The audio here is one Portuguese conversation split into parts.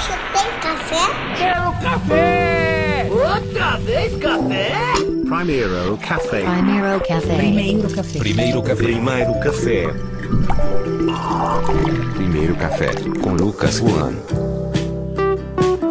Hoje tem café? Quero café! Outra vez café? Primeiro Café. Primeiro Café. Primeiro café. Primeiro café. Primeiro Café. Primeiro café com Lucas Juan.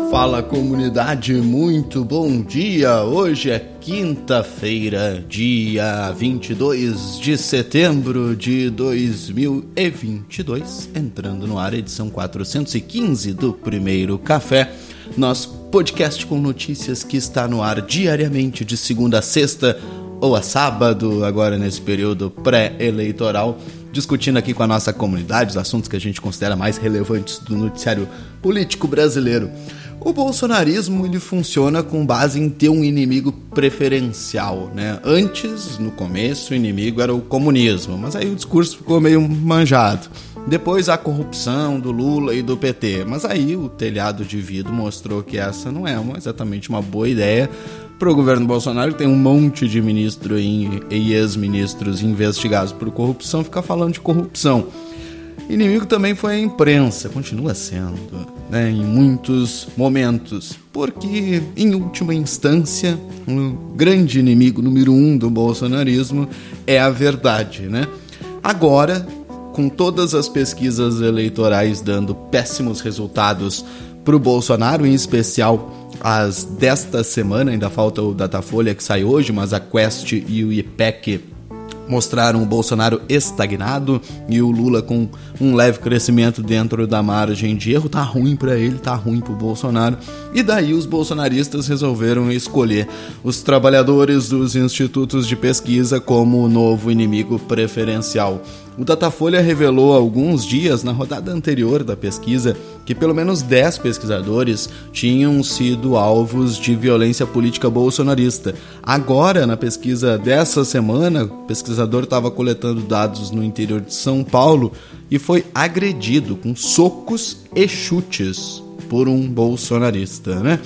Fala comunidade, muito bom dia! Hoje é quinta-feira, dia 22 de setembro de 2022, entrando no ar, edição 415 do Primeiro Café, nosso podcast com notícias que está no ar diariamente de segunda a sexta ou a sábado, agora nesse período pré-eleitoral, discutindo aqui com a nossa comunidade os assuntos que a gente considera mais relevantes do noticiário político brasileiro. O bolsonarismo ele funciona com base em ter um inimigo preferencial, né? Antes, no começo, o inimigo era o comunismo, mas aí o discurso ficou meio manjado. Depois a corrupção do Lula e do PT, mas aí o telhado de vidro mostrou que essa não é uma, exatamente uma boa ideia para o governo Bolsonaro, que tem um monte de ministro e ex-ministros investigados por corrupção, ficar falando de corrupção. Inimigo também foi a imprensa, continua sendo, né, em muitos momentos, porque, em última instância, o grande inimigo número um do bolsonarismo é a verdade, né? Agora, com todas as pesquisas eleitorais dando péssimos resultados para o Bolsonaro, em especial as desta semana, ainda falta o Datafolha que sai hoje, mas a Quest e o IPEC mostraram o Bolsonaro estagnado e o Lula com um leve crescimento dentro da margem de erro. Tá ruim para ele, tá ruim pro Bolsonaro. E daí os bolsonaristas resolveram escolher os trabalhadores dos institutos de pesquisa como o novo inimigo preferencial. O Datafolha revelou alguns dias, na rodada anterior da pesquisa, que pelo menos 10 pesquisadores tinham sido alvos de violência política bolsonarista. Agora, na pesquisa dessa semana, o pesquisador estava coletando dados no interior de São Paulo e foi agredido com socos e chutes por um bolsonarista, né?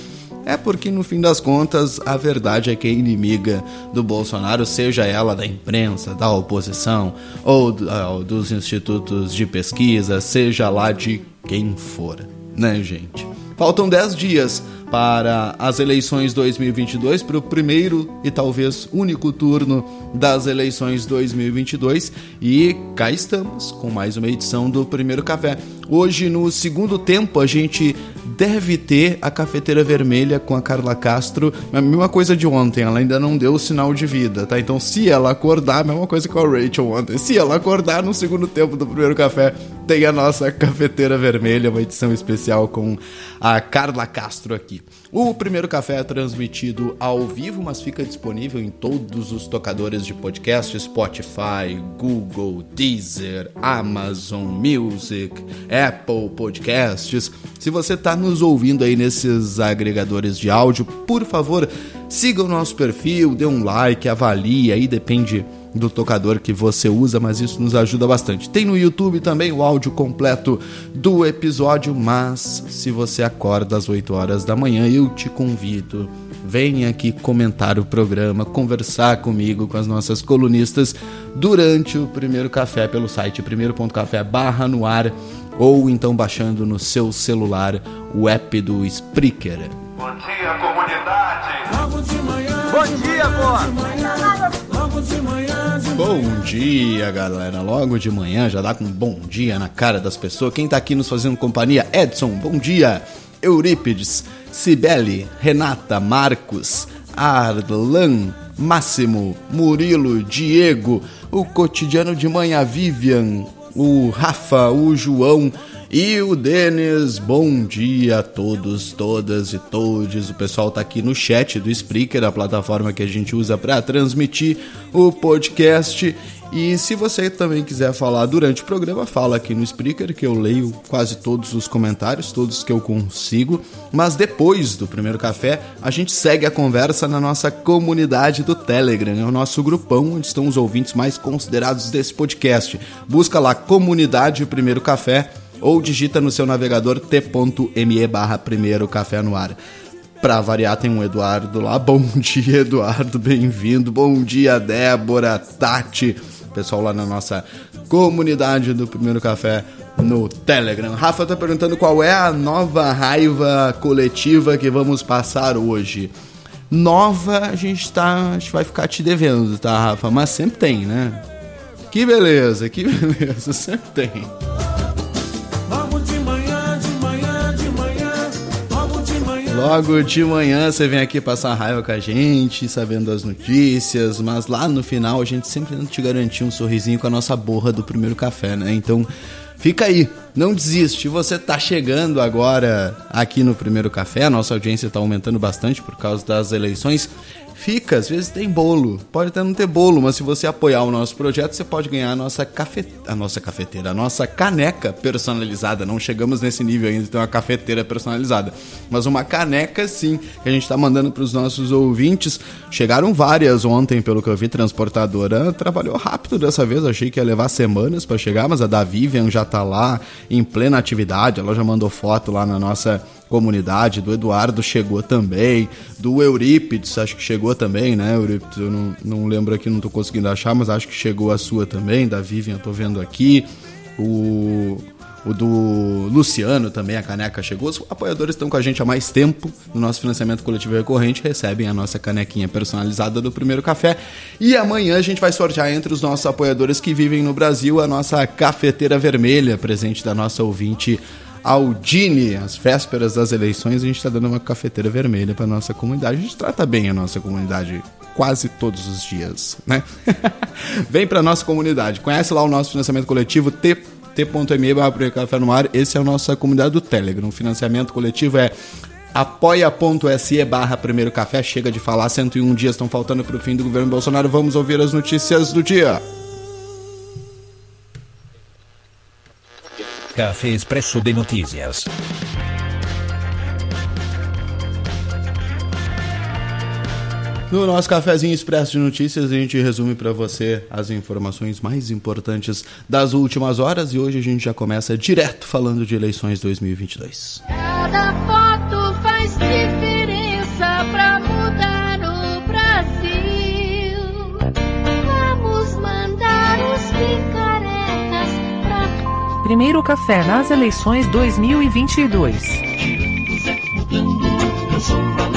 É porque, no fim das contas, a verdade é que a inimiga do Bolsonaro, seja ela da imprensa, da oposição ou uh, dos institutos de pesquisa, seja lá de quem for, né, gente? Faltam 10 dias para as eleições 2022, para o primeiro e talvez único turno das eleições 2022. E cá estamos com mais uma edição do Primeiro Café. Hoje, no segundo tempo, a gente deve ter a cafeteira vermelha com a Carla Castro. A mesma coisa de ontem, ela ainda não deu o sinal de vida, tá? Então, se ela acordar, a mesma coisa com a Rachel ontem. Se ela acordar no segundo tempo do primeiro café, tem a nossa cafeteira vermelha, uma edição especial com a Carla Castro aqui. O primeiro café é transmitido ao vivo, mas fica disponível em todos os tocadores de podcast: Spotify, Google, Deezer, Amazon Music, Apple Podcasts. Se você está nos ouvindo aí nesses agregadores de áudio, por favor, siga o nosso perfil, dê um like, avalie, aí depende do tocador que você usa, mas isso nos ajuda bastante. Tem no YouTube também o áudio completo do episódio, mas se você acorda às 8 horas da manhã, eu te convido. Venha aqui comentar o programa, conversar comigo, com as nossas colunistas durante o primeiro café pelo site primeiro.café barra no ar ou então baixando no seu celular o app do Spreaker. Bom dia, comunidade! Bom dia, pô! Bom dia, galera. Logo de manhã já dá com um bom dia na cara das pessoas. Quem tá aqui nos fazendo companhia? Edson, bom dia. Eurípides, Cibele, Renata, Marcos, Arlan, Máximo, Murilo, Diego, o cotidiano de manhã, Vivian, o Rafa, o João e o Denis. Bom dia a todos, todas e todos. O pessoal tá aqui no chat do Spreaker, a plataforma que a gente usa para transmitir o podcast. E se você também quiser falar durante o programa, fala aqui no Spreaker, que eu leio quase todos os comentários, todos que eu consigo. Mas depois do primeiro café, a gente segue a conversa na nossa comunidade do Telegram, é o nosso grupão onde estão os ouvintes mais considerados desse podcast. Busca lá Comunidade Primeiro Café ou digita no seu navegador t.me barra Primeiro Café no ar. Pra variar, tem um Eduardo lá. Bom dia, Eduardo, bem-vindo. Bom dia, Débora, Tati, pessoal lá na nossa comunidade do Primeiro Café no Telegram. Rafa tá perguntando qual é a nova raiva coletiva que vamos passar hoje. Nova, a gente tá. A gente vai ficar te devendo, tá, Rafa? Mas sempre tem, né? Que beleza, que beleza, sempre tem. Logo de manhã você vem aqui passar raiva com a gente, sabendo das notícias, mas lá no final a gente sempre tenta te garantir um sorrisinho com a nossa borra do primeiro café, né? Então fica aí, não desiste. Você tá chegando agora aqui no primeiro café, a nossa audiência tá aumentando bastante por causa das eleições. Fica, às vezes tem bolo, pode até não ter bolo, mas se você apoiar o nosso projeto, você pode ganhar a nossa, cafe... a nossa cafeteira, a nossa caneca personalizada. Não chegamos nesse nível ainda de ter uma cafeteira personalizada, mas uma caneca sim, que a gente está mandando para os nossos ouvintes. Chegaram várias ontem, pelo que eu vi, transportadora trabalhou rápido dessa vez, achei que ia levar semanas para chegar, mas a da Vivian já tá lá em plena atividade, ela já mandou foto lá na nossa comunidade, do Eduardo chegou também, do Eurípides, acho que chegou também, né, Eurípides? Eu não, não lembro aqui, não tô conseguindo achar, mas acho que chegou a sua também, da Vivian, eu tô vendo aqui. O, o do Luciano também, a caneca chegou. Os apoiadores estão com a gente há mais tempo no nosso financiamento coletivo recorrente, recebem a nossa canequinha personalizada do primeiro café. E amanhã a gente vai sortear entre os nossos apoiadores que vivem no Brasil a nossa cafeteira vermelha, presente da nossa ouvinte Aldine, às vésperas das eleições, a gente está dando uma cafeteira vermelha para nossa comunidade. A gente trata bem a nossa comunidade quase todos os dias, né? Vem para nossa comunidade, conhece lá o nosso financiamento coletivo t t.me barra café no ar. Esse é a nossa comunidade do Telegram. O financiamento coletivo é apoia.se barra primeiro café. Chega de falar, 101 dias estão faltando para o fim do governo Bolsonaro. Vamos ouvir as notícias do dia. Café Expresso de Notícias. No nosso cafezinho expresso de notícias, a gente resume para você as informações mais importantes das últimas horas e hoje a gente já começa direto falando de eleições 2022. Cada foto Primeiro café nas eleições 2022.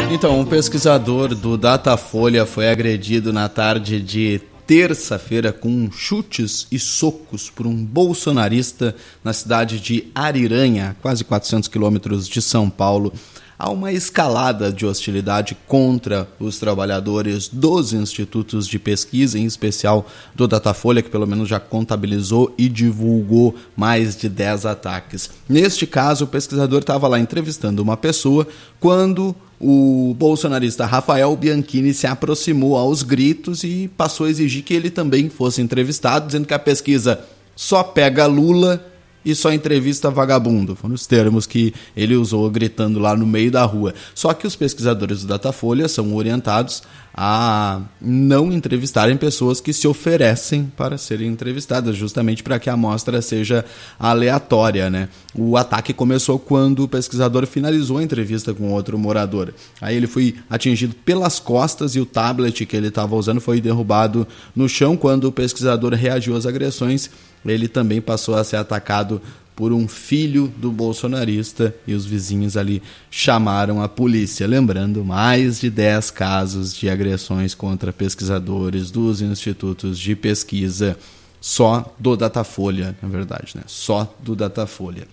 Então, um pesquisador do Datafolha foi agredido na tarde de terça-feira com chutes e socos por um bolsonarista na cidade de Ariranha, quase 400 quilômetros de São Paulo. Há uma escalada de hostilidade contra os trabalhadores dos institutos de pesquisa, em especial do Datafolha, que pelo menos já contabilizou e divulgou mais de 10 ataques. Neste caso, o pesquisador estava lá entrevistando uma pessoa quando o bolsonarista Rafael Bianchini se aproximou aos gritos e passou a exigir que ele também fosse entrevistado, dizendo que a pesquisa só pega Lula e só entrevista vagabundo. Foram os termos que ele usou gritando lá no meio da rua. Só que os pesquisadores do Datafolha são orientados a não entrevistarem pessoas que se oferecem para serem entrevistadas, justamente para que a amostra seja aleatória. Né? O ataque começou quando o pesquisador finalizou a entrevista com outro morador. Aí ele foi atingido pelas costas e o tablet que ele estava usando foi derrubado no chão. Quando o pesquisador reagiu às agressões, ele também passou a ser atacado por um filho do bolsonarista e os vizinhos ali chamaram a polícia. Lembrando, mais de 10 casos de agressões contra pesquisadores dos institutos de pesquisa, só do Datafolha, na verdade, né? Só do Datafolha.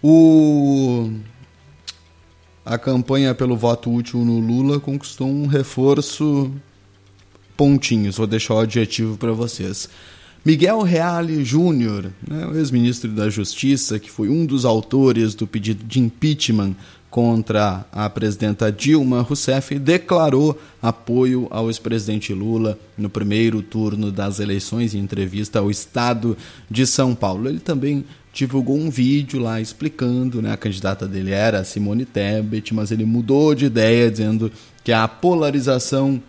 O a campanha pelo voto útil no Lula conquistou um reforço pontinhos. Vou deixar o adjetivo para vocês. Miguel Reale Júnior, né, o ex-ministro da Justiça, que foi um dos autores do pedido de impeachment contra a presidenta Dilma Rousseff, declarou apoio ao ex-presidente Lula no primeiro turno das eleições em entrevista ao Estado de São Paulo. Ele também divulgou um vídeo lá explicando, né, a candidata dele era Simone Tebet, mas ele mudou de ideia dizendo que a polarização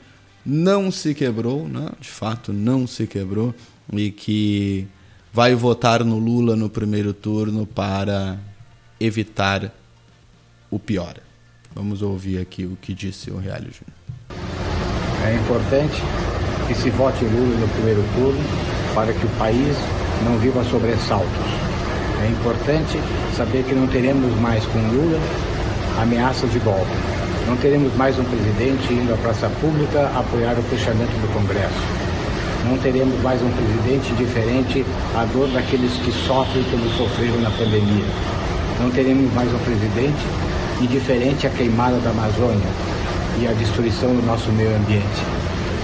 não se quebrou, né, de fato não se quebrou e que vai votar no Lula no primeiro turno para evitar o pior. Vamos ouvir aqui o que disse o Realio Júnior. É importante que se vote Lula no primeiro turno para que o país não viva sobressaltos. É importante saber que não teremos mais com Lula ameaças de golpe. Não teremos mais um presidente indo à praça pública apoiar o fechamento do Congresso. Não teremos mais um presidente diferente à dor daqueles que sofrem como sofreram na pandemia. Não teremos mais um presidente indiferente à queimada da Amazônia e à destruição do nosso meio ambiente.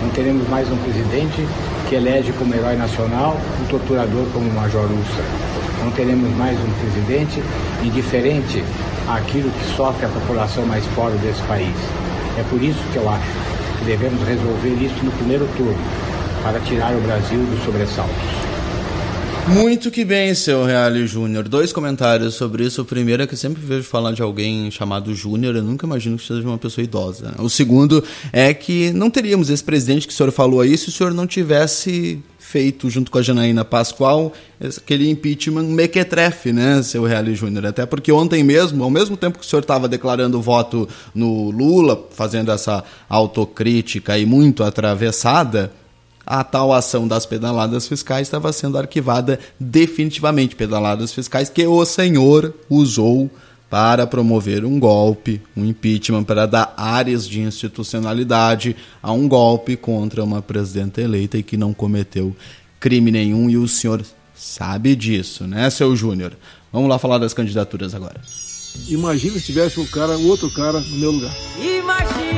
Não teremos mais um presidente que elege como herói nacional um torturador como o Major Ustra. Não teremos mais um presidente indiferente àquilo que sofre a população mais pobre desse país. É por isso que eu acho que devemos resolver isso no primeiro turno, para tirar o Brasil dos sobressaltos. Muito que bem, seu Reale Júnior. Dois comentários sobre isso. O primeiro é que eu sempre vejo falar de alguém chamado Júnior, eu nunca imagino que seja uma pessoa idosa. O segundo é que não teríamos esse presidente que o senhor falou aí se o senhor não tivesse feito, junto com a Janaína Pascoal, aquele impeachment mequetrefe, né, seu Reale Júnior? Até porque ontem mesmo, ao mesmo tempo que o senhor estava declarando voto no Lula, fazendo essa autocrítica aí muito atravessada, a tal ação das pedaladas fiscais estava sendo arquivada definitivamente. Pedaladas fiscais que o senhor usou para promover um golpe, um impeachment, para dar áreas de institucionalidade a um golpe contra uma presidenta eleita e que não cometeu crime nenhum. E o senhor sabe disso, né, seu Júnior? Vamos lá falar das candidaturas agora. Imagina se tivesse um cara, um outro cara no meu lugar. Imagina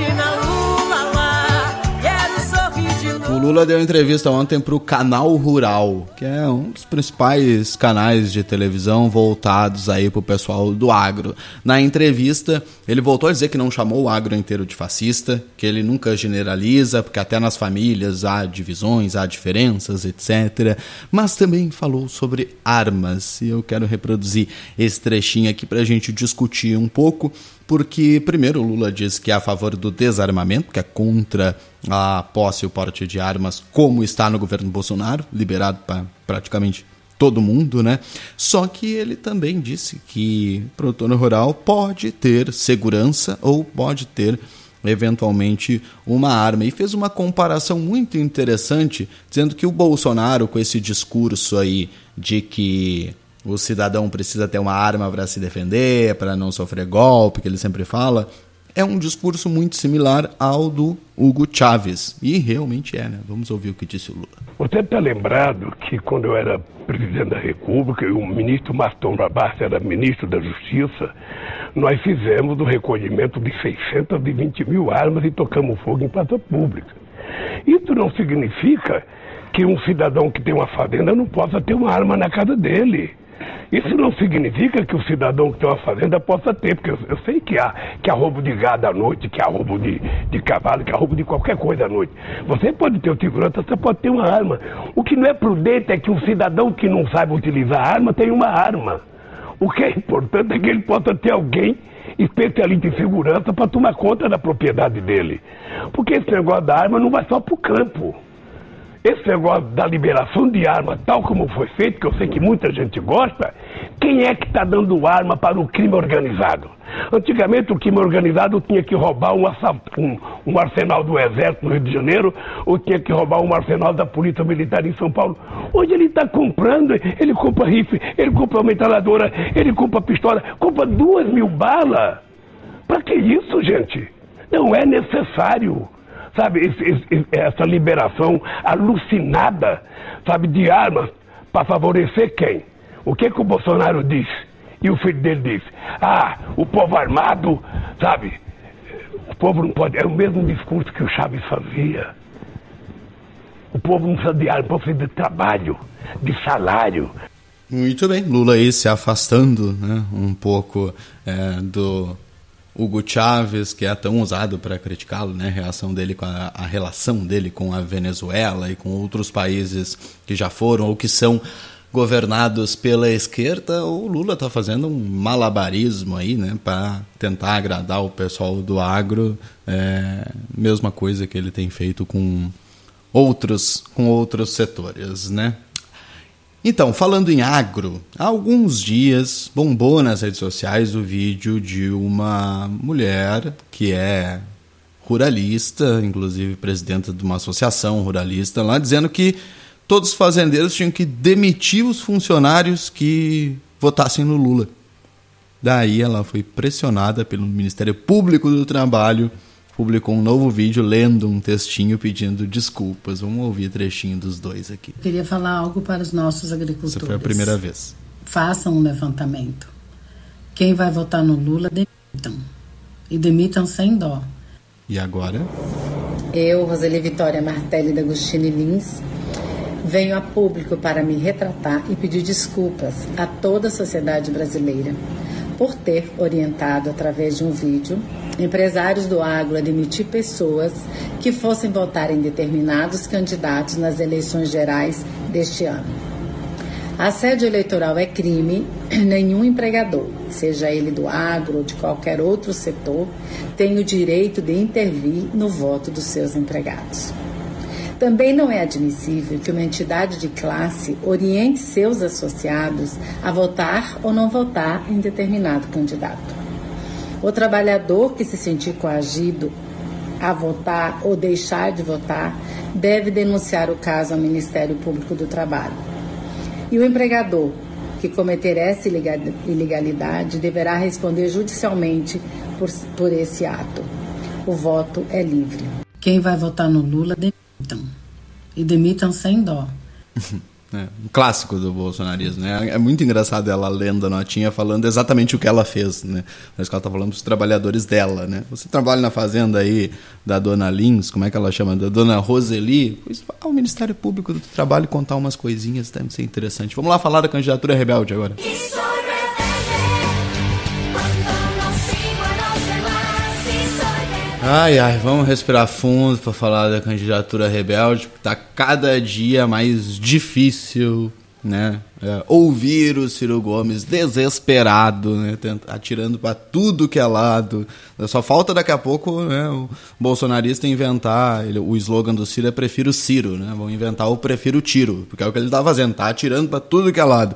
O Lula deu entrevista ontem para o Canal Rural, que é um dos principais canais de televisão voltados aí para o pessoal do agro. Na entrevista, ele voltou a dizer que não chamou o agro inteiro de fascista, que ele nunca generaliza, porque até nas famílias há divisões, há diferenças, etc. Mas também falou sobre armas, e eu quero reproduzir esse trechinho aqui para a gente discutir um pouco porque, primeiro, o Lula diz que é a favor do desarmamento, que é contra a posse e o porte de armas, como está no governo Bolsonaro, liberado para praticamente todo mundo, né? Só que ele também disse que produtor rural pode ter segurança ou pode ter eventualmente uma arma e fez uma comparação muito interessante dizendo que o Bolsonaro com esse discurso aí de que o cidadão precisa ter uma arma para se defender, para não sofrer golpe, que ele sempre fala, é um discurso muito similar ao do Hugo Chávez. E realmente é, né? Vamos ouvir o que disse o Lula. Você está lembrado que quando eu era presidente da República e o ministro Maston Rabassa era ministro da Justiça, nós fizemos o recolhimento de 620 mil armas e tocamos fogo em praça pública. Isso não significa que um cidadão que tem uma fazenda não possa ter uma arma na casa dele. Isso não significa que o cidadão que tem uma fazenda possa ter, porque eu, eu, sei que há, que há roubo de gado à noite, que há roubo de, de cavalo, que há roubo de qualquer coisa à noite. Você pode ter o segurança, você pode ter uma arma. O que não é prudente é que um cidadão que não saiba utilizar a arma tenha uma arma. O que é importante é que ele possa ter alguém especialista em segurança para tomar conta da propriedade dele. Porque esse negócio da arma não vai só para o campo. Esse negócio da liberação de arma, tal como foi feito, que eu sei que muita gente gosta, quem é que está dando arma para o crime organizado? Antigamente o crime organizado tinha que roubar um, um, um, arsenal do Exército no Rio de Janeiro, ou tinha que roubar um arsenal da Polícia Militar em São Paulo. Hoje ele está comprando, ele compra rifle, ele compra metralhadora, ele compra pistola, compra duas mil balas. Para que isso, gente? Não é necessário sabe, esse, esse, essa liberação alucinada, sabe, de armas para favorecer quem? O que que o Bolsonaro diz? E o filho dele diz: Ah, o povo armado, sabe? O povo não pode. É o mesmo discurso que o Chaves fazia. O povo não precisa de arma, o povo precisa de trabalho, de salário. Muito bem, Lula aí se afastando né, um pouco é, do Hugo Chávez, que é tão usado para criticá-lo, né? A reação dele com a, a, relação dele com a Venezuela e com outros países que já foram ou que são governados pela esquerda, o Lula está fazendo um malabarismo aí, né, para tentar agradar o pessoal do agro, é, mesma coisa que ele tem feito com outros com outros setores, né? Então, falando em agro, há alguns dias bombou nas redes sociais o vídeo de uma mulher que é ruralista, inclusive presidenta de uma associação ruralista, lá dizendo que todos os fazendeiros tinham que demitir os funcionários que votassem no Lula. Daí ela foi pressionada pelo Ministério Público do Trabalho, publicou um novo vídeo lendo um textinho pedindo desculpas. Vamos ouvir trechinho dos dois aqui. Eu queria falar algo para os nossos agricultores. Essa foi a primeira vez. Façam um levantamento. Quem vai votar no Lula, demitam. E demitam sem dó. E agora? Eu, Roseli Vitória Martelli da Agostini Lins, venho a público para me retratar e pedir desculpas a toda a sociedade brasileira por ter orientado através de um vídeo empresários do agro a demitir pessoas que fossem votar em determinados candidatos nas eleições gerais deste ano. Assédio eleitoral é crime, nenhum empregador, seja ele do agro ou de qualquer outro setor, tem o direito de intervir no voto dos seus empregados. Também não é admissível que uma entidade de classe oriente seus associados a votar ou não votar em determinado candidato. O trabalhador que se sentir coagido a votar ou deixar de votar deve denunciar o caso ao Ministério Público do Trabalho. E o empregador que cometer essa ilegalidade deverá responder judicialmente por, por esse ato. O voto é livre. Quem vai votar no Lula, demitam. E demitam sem dó. É, um clássico do bolsonarismo, né? É muito engraçado ela lendo a notinha falando exatamente o que ela fez, né? Mas ela tá falando dos trabalhadores dela, né? Você trabalha na fazenda aí da dona Lins, como é que ela chama? Da dona Roseli? Pois vai ao Ministério Público do Trabalho contar umas coisinhas, deve ser interessante. Vamos lá falar da candidatura rebelde agora. Isso. Ai, ai, vamos respirar fundo para falar da candidatura rebelde, porque tá cada dia mais difícil, né? É, ouvir o Ciro Gomes desesperado, né? atirando para tudo que é lado. Só falta daqui a pouco né, o bolsonarista inventar. Ele, o slogan do Ciro é Prefiro Ciro, né? Vão inventar o Prefiro Tiro, porque é o que ele tá fazendo, tá atirando para tudo que é lado.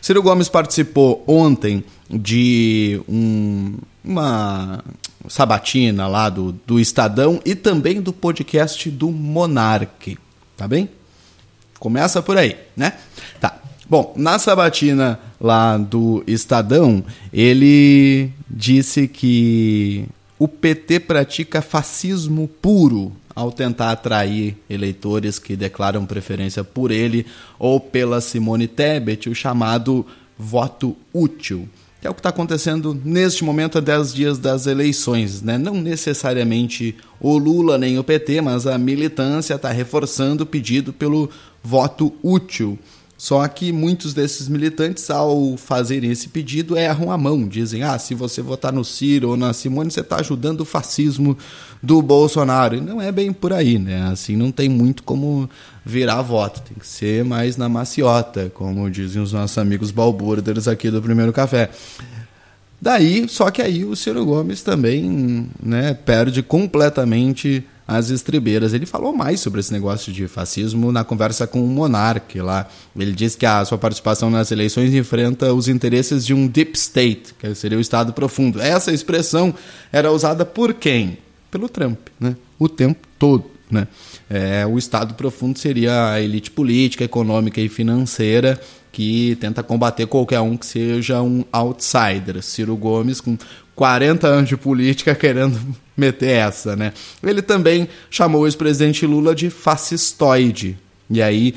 Ciro Gomes participou ontem de um, uma sabatina lá do, do Estadão e também do podcast do Monarque, tá bem? Começa por aí, né? Tá. Bom, na sabatina lá do Estadão, ele disse que o PT pratica fascismo puro ao tentar atrair eleitores que declaram preferência por ele ou pela Simone Tebet, o chamado voto útil que é o que está acontecendo neste momento, a 10 dias das eleições. Né? Não necessariamente o Lula nem o PT, mas a militância está reforçando o pedido pelo voto útil. Só que muitos desses militantes, ao fazerem esse pedido, erram a mão. Dizem: ah, se você votar no Ciro ou na Simone, você está ajudando o fascismo do Bolsonaro. E não é bem por aí, né? Assim, não tem muito como virar voto. Tem que ser mais na maciota, como dizem os nossos amigos balbúrderos aqui do Primeiro Café. Daí, só que aí o Ciro Gomes também né, perde completamente as estribeiras. Ele falou mais sobre esse negócio de fascismo na conversa com o Monark lá. Ele disse que a sua participação nas eleições enfrenta os interesses de um deep state, que seria o Estado profundo. Essa expressão era usada por quem? Pelo Trump, né? O tempo todo, né? É, o Estado profundo seria a elite política, econômica e financeira que tenta combater qualquer um que seja um outsider. Ciro Gomes, com 40 anos de política, querendo meter essa, né? Ele também chamou o ex-presidente Lula de fascistoide. E aí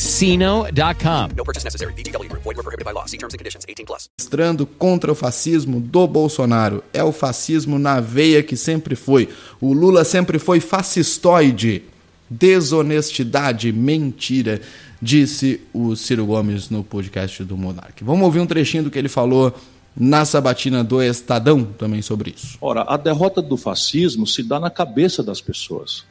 chumbacasino.com. No purchase necessary. VGW Group. Void were prohibited by law. See terms and conditions. 18 plus. Mostrando contra o fascismo do Bolsonaro. É o fascismo na veia que sempre foi. O Lula sempre foi fascistoide. Desonestidade, mentira, disse o Ciro Gomes no podcast do Monark. Vamos ouvir um trechinho do que ele falou na sabatina do Estadão também sobre isso. Ora, a derrota do fascismo se dá na cabeça das pessoas.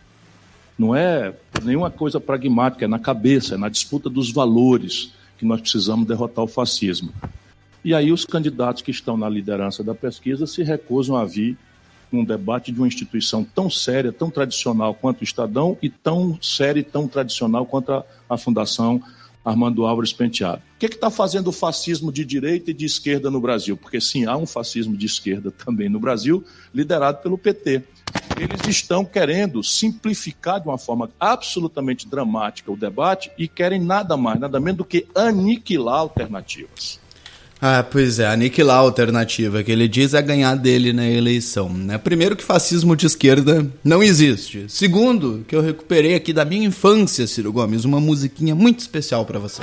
Não é nenhuma coisa pragmática, é na cabeça, é na disputa dos valores que nós precisamos derrotar o fascismo. E aí os candidatos que estão na liderança da pesquisa se recusam a vir num debate de uma instituição tão séria, tão tradicional quanto o Estadão e tão séria e tão tradicional quanto a, a Fundação Armando Álvares Penteado. O que está fazendo o fascismo de direita e de esquerda no Brasil? Porque sim, há um fascismo de esquerda também no Brasil, liderado pelo PT. Eles estão querendo simplificar de uma forma absolutamente dramática o debate e querem nada mais, nada menos do que aniquilar alternativas. Ah, pois é, aniquilar a alternativa que ele diz é ganhar dele na eleição. Né? Primeiro que fascismo de esquerda não existe. Segundo, que eu recuperei aqui da minha infância, Ciro Gomes, uma musiquinha muito especial para você.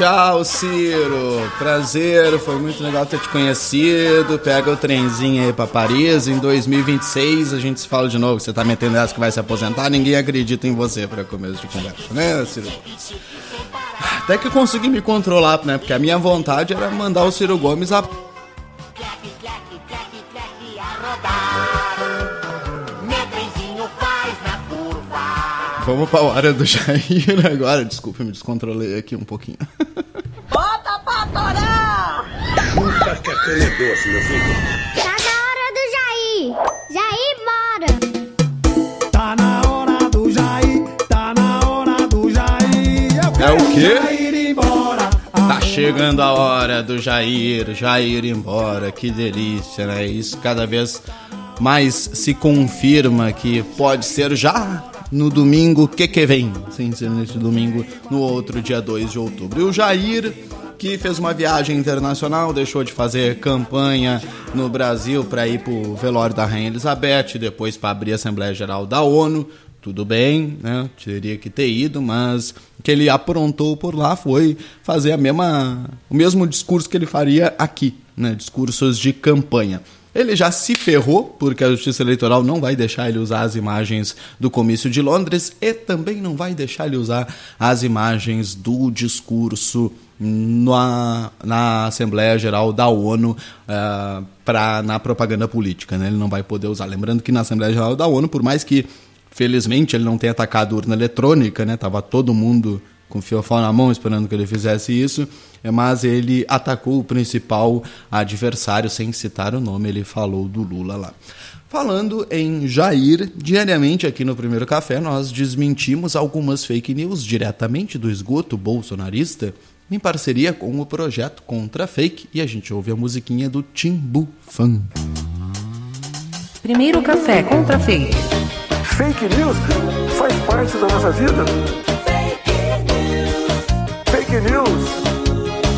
Tchau, Ciro. Prazer, foi muito legal ter te conhecido. Pega o trenzinho aí pra Paris. Em 2026 a gente se fala de novo. Você tá metendo essa que vai se aposentar, ninguém acredita em você para começo de conversa, né, Ciro? Até que eu consegui me controlar, né? Porque a minha vontade era mandar o Ciro Gomes a. Vamos pra hora do Jair agora. Desculpa, me descontrolei aqui um pouquinho. Pra! Chupa que a cana é doce, meu filho. Tá na hora do Jair. Jair, bora. Tá na hora do Jair, tá na hora do Jair. Eu É o quê? Jair ir embora. Tá chegando a hora do Jair, Jair ir embora, que delícia, né? Isso cada vez mais se confirma que pode ser já no domingo que que vem, sem ser nesse domingo, no outro dia 2 de outubro. E o Jair, que fez uma viagem internacional, deixou de fazer campanha no Brasil para ir pro velório da Rainha Elizabeth, depois para abrir a Assembleia Geral da ONU, tudo bem, né? Teria que ter ido, mas o que ele aprontou por lá foi fazer a mesma, o mesmo discurso que ele faria aqui, né? Discursos de campanha. Ele já se ferrou, porque a Justiça Eleitoral não vai deixar ele usar as imagens do comício de Londres e também não vai deixar ele usar as imagens do discurso na, na Assembleia Geral da ONU uh, pra, na propaganda política. Né? Ele não vai poder usar. Lembrando que na Assembleia Geral da ONU, por mais que felizmente ele não tenha atacado urna eletrônica, né? Tava todo mundo com fiofó na mão esperando que ele fizesse isso, mas ele atacou o principal adversário sem citar o nome, ele falou do Lula lá. Falando em Jair, diariamente aqui no Primeiro Café nós desmentimos algumas fake news diretamente do esgoto bolsonarista em parceria com o projeto Contra Fake e a gente ouve a musiquinha do Timbu Fan. Primeiro café contra fake. Fake news faz parte da nossa vida. Fake news.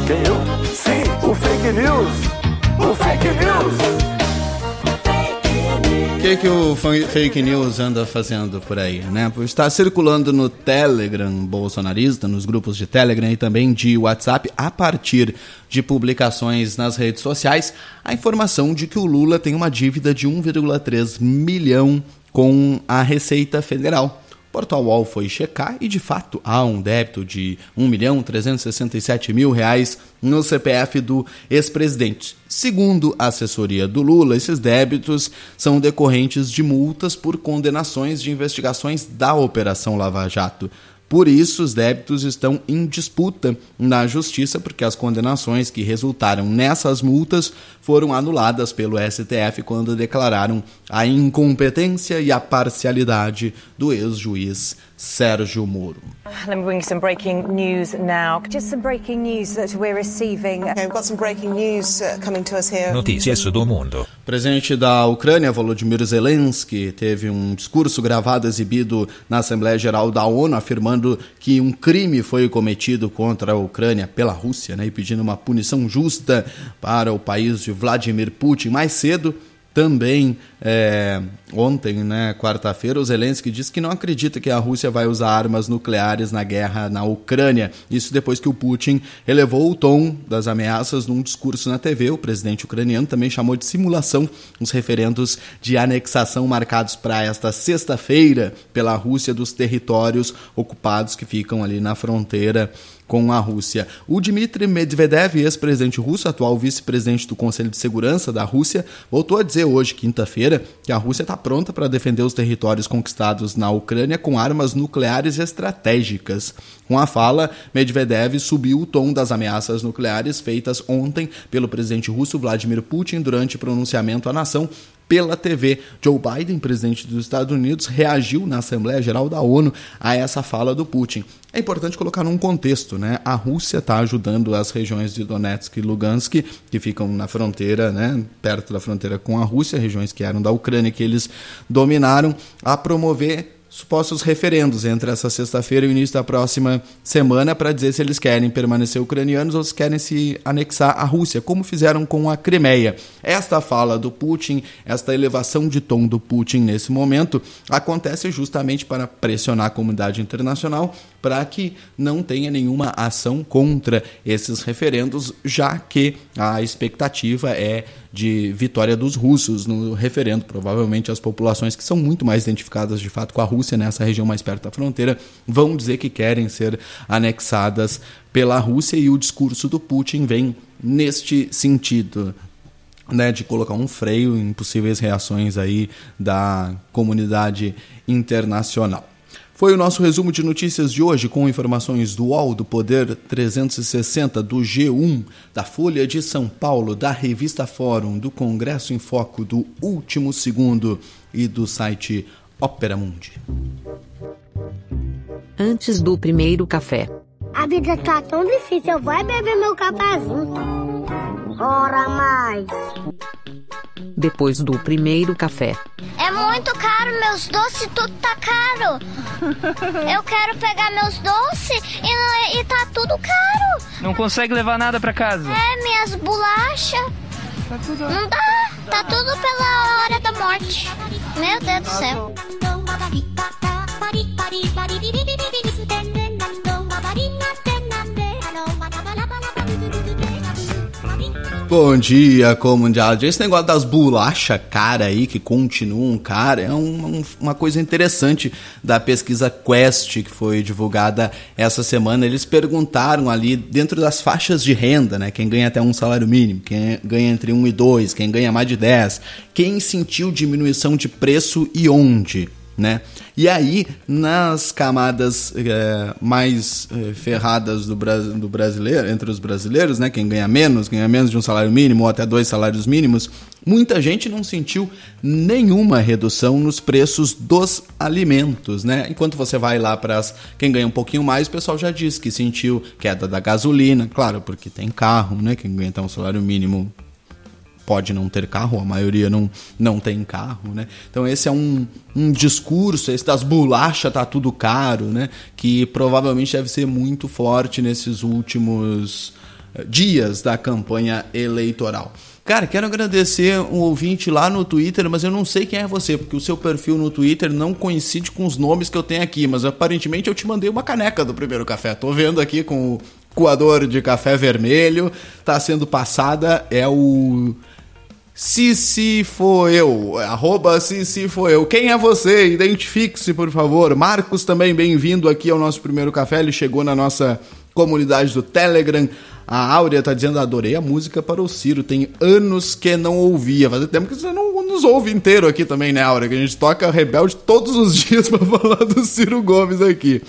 Quem eu? Sim, o fake news. O fake news. O que, que o fa- fake news anda fazendo por aí, né? Está circulando no Telegram bolsonarista, nos grupos de Telegram e também de WhatsApp, a partir de publicações nas redes sociais, a informação de que o Lula tem uma dívida de 1,3 milhão com a Receita Federal. Portal UOL foi checar e, de fato, há um débito de 1 milhão 367 mil reais no CPF do ex-presidente. Segundo a assessoria do Lula, esses débitos são decorrentes de multas por condenações de investigações da Operação Lava Jato. Por isso, os débitos estão em disputa na justiça, porque as condenações que resultaram nessas multas foram anuladas pelo STF quando declararam a incompetência e a parcialidade do ex-juiz Sérgio Moro. Let me bring you some breaking news now. Just some breaking news that we're receiving. Okay, we've got some breaking news uh, coming to us here. Notícias do mundo. O presidente da Ucrânia, Volodymyr Zelensky, teve um discurso gravado exibido na Assembleia Geral da ONU afirmando que um crime foi cometido contra a Ucrânia pela Rússia, né, e pedindo uma punição justa para o país de Vladimir Putin. Mais cedo, também é, ontem, né, quarta-feira, o Zelensky disse que não acredita que a Rússia vai usar armas nucleares na guerra na Ucrânia. Isso depois que o Putin elevou o tom das ameaças num discurso na TV. O presidente ucraniano também chamou de simulação os referendos de anexação marcados para esta sexta-feira pela Rússia dos territórios ocupados que ficam ali na fronteira com a Rússia. O Dmitry Medvedev, ex-presidente russo, atual vice-presidente do Conselho de Segurança da Rússia, voltou a dizer hoje, quinta-feira, que a Rússia está pronta para defender os territórios conquistados na Ucrânia com armas nucleares estratégicas. Com a fala, Medvedev subiu o tom das ameaças nucleares feitas ontem pelo presidente russo Vladimir Putin durante pronunciamento à nação pela TV. Joe Biden, presidente dos Estados Unidos, reagiu na Assembleia Geral da ONU a essa fala do Putin. É importante colocar num contexto, né? A Rússia está ajudando as regiões de Donetsk e Lugansk, que ficam na fronteira, né? Perto da fronteira com a Rússia, regiões que eram da Ucrânia que eles dominaram, a promover supostos referendos entre essa sexta-feira e o início da próxima semana para dizer se eles querem permanecer ucranianos ou se querem se anexar à Rússia, como fizeram com a Crimeia. Esta fala do Putin, esta elevação de tom do Putin nesse momento, acontece justamente para pressionar a comunidade internacional para que não tenha nenhuma ação contra esses referendos, já que a expectativa é de vitória dos russos no referendo. Provavelmente as populações que são muito mais identificadas de fato com a Rússia, nessa região mais perto da fronteira, vão dizer que querem ser anexadas pela Rússia e o discurso do Putin vem neste sentido. Né, de colocar um freio em possíveis reações aí da comunidade internacional. Foi o nosso resumo de notícias de hoje com informações do UOL, do Poder 360, do G1, da Folha de São Paulo, da Revista Fórum, do Congresso em Foco, do Último Segundo e do site Opera Mundi. Antes do primeiro café. A vida tá tão difícil, eu vou beber meu cafezinho. Ora mais. Depois do primeiro café. É muito caro, meus doces, tudo tá caro. Eu quero pegar meus doces e, e tá tudo caro. Não consegue levar nada pra casa? É, minhas bolachas. Tá tudo... Não dá, tá tudo pela hora da morte. Meu Deus do céu. Bom dia, comunidade. Esse negócio das bolachas cara aí, que continuam cara, é um, uma coisa interessante da pesquisa Quest, que foi divulgada essa semana. Eles perguntaram ali, dentro das faixas de renda, né? Quem ganha até um salário mínimo, quem ganha entre 1 e 2, quem ganha mais de 10, quem sentiu diminuição de preço e onde? Né? E aí, nas camadas é, mais é, ferradas do, do brasileiro, entre os brasileiros, né? quem ganha menos, ganha menos de um salário mínimo ou até dois salários mínimos, muita gente não sentiu nenhuma redução nos preços dos alimentos. Né? Enquanto você vai lá para quem ganha um pouquinho mais, o pessoal já diz que sentiu queda da gasolina, claro, porque tem carro, né? quem ganha até um salário mínimo pode não ter carro, a maioria não, não tem carro, né? Então esse é um, um discurso, esse das bolachas tá tudo caro, né? Que provavelmente deve ser muito forte nesses últimos eh, dias da campanha eleitoral. Cara, quero agradecer um ouvinte lá no Twitter, mas eu não sei quem é você, porque o seu perfil no Twitter não coincide com os nomes que eu tenho aqui, mas aparentemente eu te mandei uma caneca do primeiro café. Tô vendo aqui com o coador de café vermelho, tá sendo passada, é o se se for eu, arroba se se for eu. Quem é você? Identifique-se, por favor. Marcos também, bem-vindo aqui ao nosso primeiro café. Ele chegou na nossa comunidade do Telegram. A Áurea tá dizendo, adorei a música para o Ciro. Tem anos que não ouvia. Faz tempo que você não nos ouve inteiro aqui também, né, Áurea? Que a gente toca Rebelde todos os dias para falar do Ciro Gomes aqui.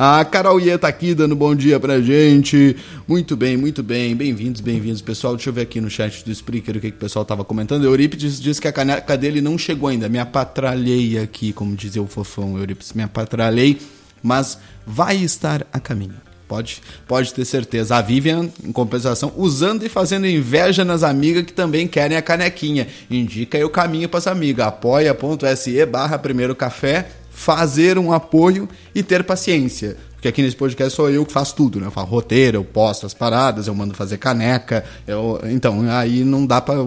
A Carol Iê tá aqui dando bom dia pra gente. Muito bem, muito bem. Bem-vindos, bem-vindos, pessoal. Deixa eu ver aqui no chat do Spreaker o que, que o pessoal tava comentando. Eurípides disse que a caneca dele não chegou ainda. Me apatralhei aqui, como dizia o fofão Eurípides. Me apatralhei, mas vai estar a caminho. Pode, pode ter certeza. A Vivian, em compensação, usando e fazendo inveja nas amigas que também querem a canequinha. Indica aí o caminho para essa amiga. apoia.se barra primeiro café, fazer um apoio e ter paciência. Porque aqui nesse podcast sou eu que faço tudo, né? Eu faço roteiro, eu posto as paradas, eu mando fazer caneca. Eu... Então, aí não dá para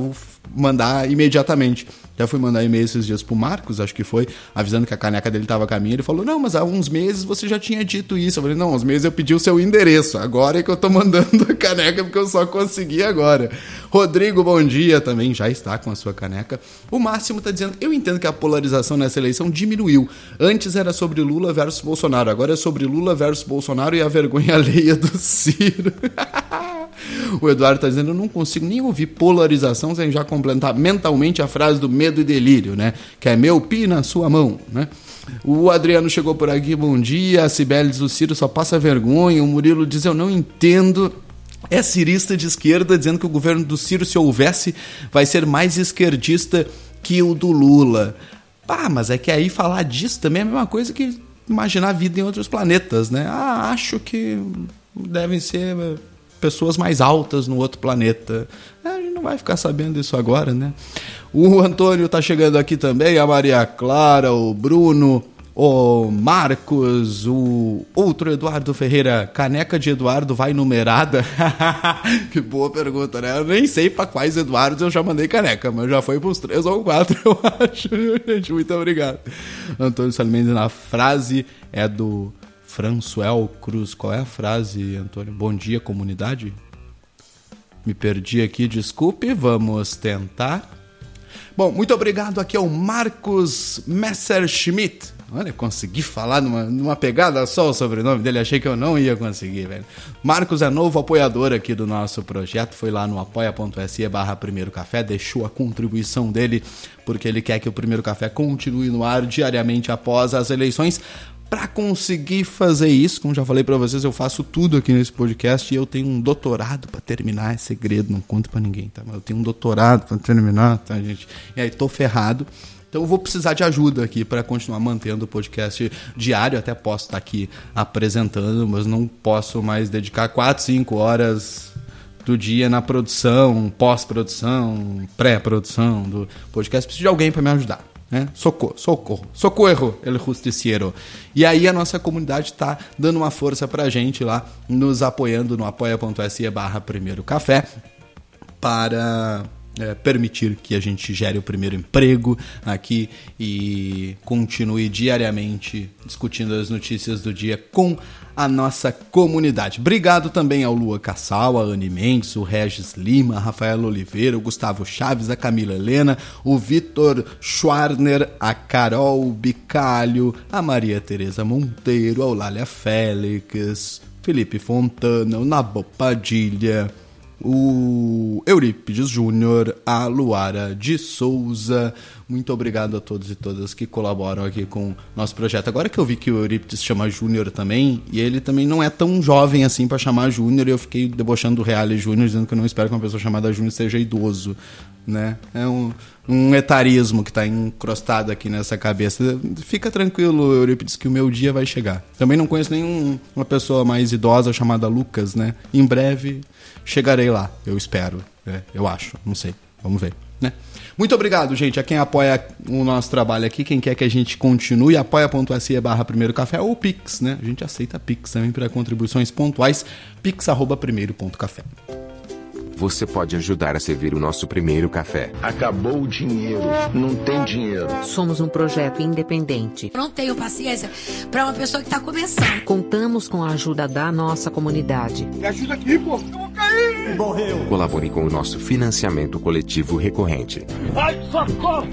mandar imediatamente. Já fui mandar e-mail esses dias pro Marcos, acho que foi, avisando que a caneca dele tava a caminho. Ele falou: Não, mas há uns meses você já tinha dito isso. Eu falei: Não, há uns meses eu pedi o seu endereço. Agora é que eu tô mandando a caneca porque eu só consegui agora. Rodrigo, bom dia também, já está com a sua caneca. O Máximo tá dizendo: Eu entendo que a polarização nessa eleição diminuiu. Antes era sobre Lula versus Bolsonaro, agora é sobre Lula versus Bolsonaro e a vergonha alheia do Ciro. O Eduardo está dizendo: eu não consigo nem ouvir polarização sem já completar mentalmente a frase do medo e delírio, né? Que é meu pi na sua mão, né? O Adriano chegou por aqui, bom dia. A Cibele diz: o Ciro só passa vergonha. O Murilo diz: eu não entendo. É cirista de esquerda dizendo que o governo do Ciro, se houvesse, vai ser mais esquerdista que o do Lula. Ah, mas é que aí falar disso também é a mesma coisa que imaginar a vida em outros planetas, né? Ah, acho que devem ser pessoas mais altas no outro planeta. É, a gente não vai ficar sabendo isso agora, né? O Antônio tá chegando aqui também, a Maria Clara, o Bruno, o Marcos, o outro Eduardo Ferreira. Caneca de Eduardo vai numerada? que boa pergunta, né? Eu nem sei para quais Eduardos eu já mandei caneca, mas já foi para os três ou quatro, eu acho. Gente, muito obrigado. Antônio Salimendes na frase é do Françoel Cruz. Qual é a frase, Antônio? Bom dia, comunidade? Me perdi aqui, desculpe. Vamos tentar. Bom, muito obrigado. Aqui é o Marcos Messerschmidt. Olha, consegui falar numa, numa pegada só o sobrenome dele, achei que eu não ia conseguir, velho. Marcos é novo apoiador aqui do nosso projeto, foi lá no apoia.se barra Primeiro Café, deixou a contribuição dele, porque ele quer que o Primeiro Café continue no ar diariamente após as eleições. Para conseguir fazer isso, como já falei para vocês, eu faço tudo aqui nesse podcast e eu tenho um doutorado para terminar, é segredo, não conto para ninguém, tá? Mas eu tenho um doutorado para terminar, tá, gente? E aí tô ferrado. Então eu vou precisar de ajuda aqui para continuar mantendo o podcast diário. Até posso estar aqui apresentando, mas não posso mais dedicar 4, 5 horas do dia na produção, pós-produção, pré-produção do podcast. Preciso de alguém para me ajudar. Né? Socorro, socorro, socorro, el justiciero. E aí a nossa comunidade está dando uma força pra gente lá, nos apoiando no apoia.se barra primeiro café para é, permitir que a gente gere o primeiro emprego aqui e continue diariamente discutindo as notícias do dia com a nossa comunidade. Obrigado também ao Lua Cassal, a Anne Mendes, o Regis Lima, a Rafael Oliveira, o Gustavo Chaves, a Camila Helena, o Vitor Schwarner, a Carol Bicalho, a Maria Tereza Monteiro, a Eulália Félix, Felipe Fontana, o Nabo Padilha, o Eurípides Júnior, a Luara de Souza. Muito obrigado a todos e todas que colaboram aqui com nosso projeto. Agora que eu vi que o Eurípides chama Júnior também, e ele também não é tão jovem assim para chamar Júnior, eu fiquei debochando do Reale Júnior, dizendo que eu não espero que uma pessoa chamada Júnior seja idoso. Né? É um, um etarismo que está encrostado aqui nessa cabeça. Fica tranquilo, Eurípides, que o meu dia vai chegar. Também não conheço nenhuma pessoa mais idosa chamada Lucas, né? Em breve chegarei lá, eu espero, né? eu acho, não sei, vamos ver, né? Muito obrigado, gente, a quem apoia o nosso trabalho aqui, quem quer que a gente continue, apoia.se barra primeiro café ou Pix, né? A gente aceita Pix também para contribuições pontuais, pix arroba primeiro ponto café. Você pode ajudar a servir o nosso primeiro café. Acabou o dinheiro, não tem dinheiro. Somos um projeto independente. Não tenho paciência para uma pessoa que está começando. Contamos com a ajuda da nossa comunidade. Me ajuda aqui, pô. Eu vou cair. Morreu. Colabore com o nosso financiamento coletivo recorrente. Ai, socorro.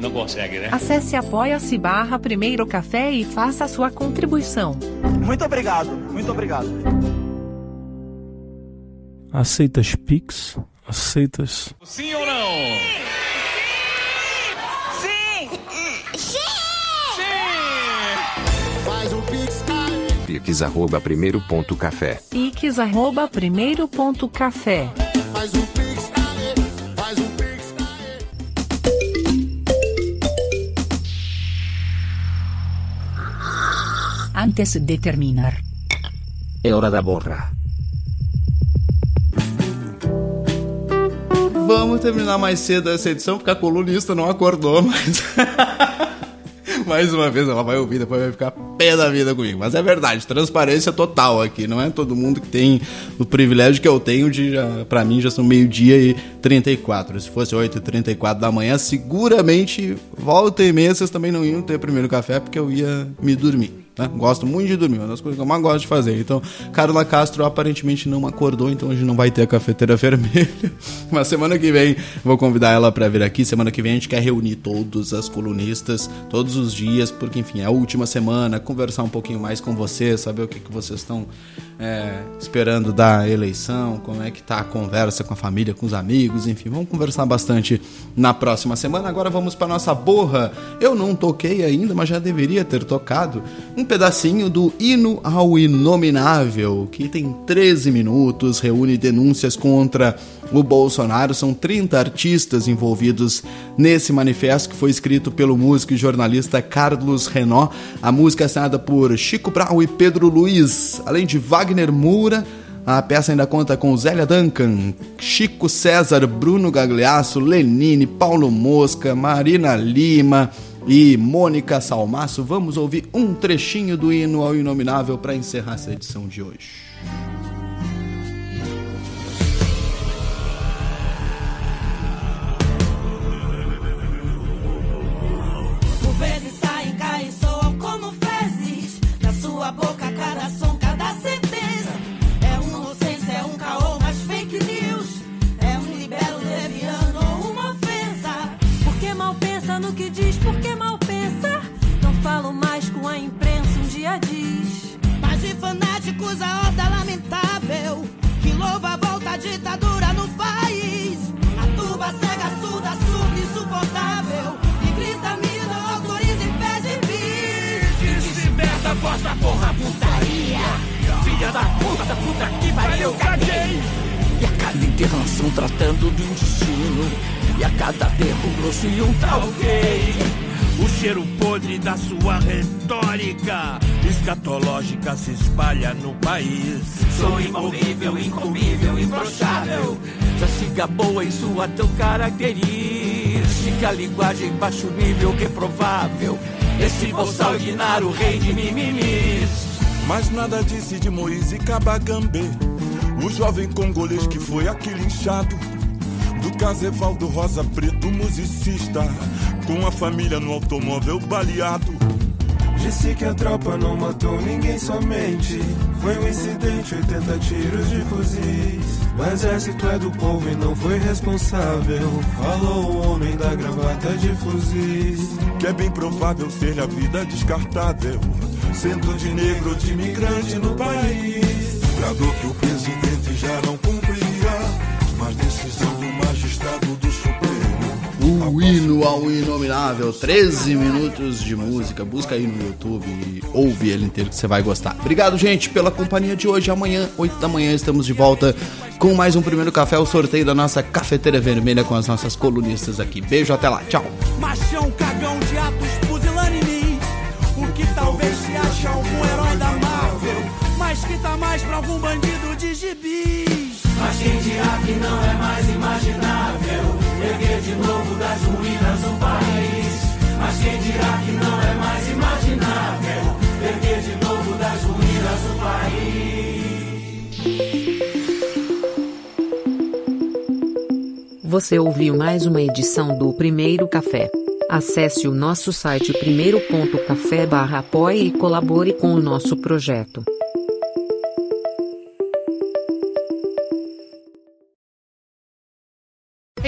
Não consegue, né? Acesse apoia-se barra Primeiro Café e faça a sua contribuição. Muito obrigado, muito obrigado. Aceitas Pix? Aceitas? Sim ou não? Sim! Faz um pix, pix arroba primeiro ponto café. Pix arroba primeiro ponto café. Faz um pix, faz um pix, Antes de terminar. É hora da borra. Vamos terminar mais cedo essa edição, porque a colunista não acordou, mas. mais uma vez ela vai ouvir, depois vai ficar pé da vida comigo. Mas é verdade, transparência total aqui. Não é todo mundo que tem o privilégio que eu tenho de. Já, pra mim já são meio-dia e 34. Se fosse 8 e 34 da manhã, seguramente volta e meia vocês também não iam ter primeiro café, porque eu ia me dormir. Né? Gosto muito de dormir, uma das coisas que eu mais gosto de fazer. Então, Carla Castro aparentemente não acordou, então hoje não vai ter a cafeteira vermelha. Mas semana que vem vou convidar ela para vir aqui. Semana que vem a gente quer reunir todas as colunistas, todos os dias, porque enfim, é a última semana, conversar um pouquinho mais com vocês, saber o que, que vocês estão é, esperando da eleição, como é que tá a conversa com a família, com os amigos, enfim, vamos conversar bastante na próxima semana. Agora vamos para nossa borra. Eu não toquei ainda, mas já deveria ter tocado um pedacinho do Hino ao Inominável, que tem 13 minutos, reúne denúncias contra o Bolsonaro. São 30 artistas envolvidos nesse manifesto que foi escrito pelo músico e jornalista Carlos Renó. A música é assinada por Chico Brau e Pedro Luiz, além de Wagner Moura. A peça ainda conta com Zélia Duncan, Chico César, Bruno Gagliasso, Lenine, Paulo Mosca, Marina Lima e Mônica Salmaço. Vamos ouvir um trechinho do hino ao Inominável para encerrar essa edição de hoje. Porra, putaria. Filha da puta, puta que pariu, caguei. E a cada internação tratando de um destino. E a cada termo grosso e um tal gay. O cheiro podre da sua retórica escatológica se espalha no país. Sou imovível, incomível, imbrochável. Já se gabou em sua tão característica. Linguagem baixo nível, reprovável. Esse boçal ignar o rei de mimimis. Mas nada disse de Moise Kabagambê, o jovem congolês que foi aqui linchado. Do Casevaldo Rosa Preto, musicista, com a família no automóvel baleado. Disse que a tropa não matou ninguém somente. Foi um incidente, 80 tiros de fuzis. O exército é do povo e não foi responsável. Falou o homem da gravata de fuzis. Que é bem provável ser a vida descartável, sendo de negro de imigrante no país. Bradou que o presidente já não O hino ao inominável, 13 minutos de música. Busca aí no YouTube e ouve ele inteiro que você vai gostar. Obrigado, gente, pela companhia de hoje. Amanhã, 8 da manhã, estamos de volta com mais um primeiro café, o sorteio da nossa cafeteira vermelha com as nossas colunistas aqui. Beijo, até lá, tchau. Machão, cagão de atos, pusilanimim. O que talvez se ache algum herói da Marvel, mas que tá mais pra algum bandido de gibis. Mas quem dirá que não é mais imaginável erguer de novo das ruínas um país? Mas quem dirá que não é mais imaginável erguer de novo das ruínas um país? Você ouviu mais uma edição do Primeiro Café. Acesse o nosso site primeiro.café barra apoie e colabore com o nosso projeto.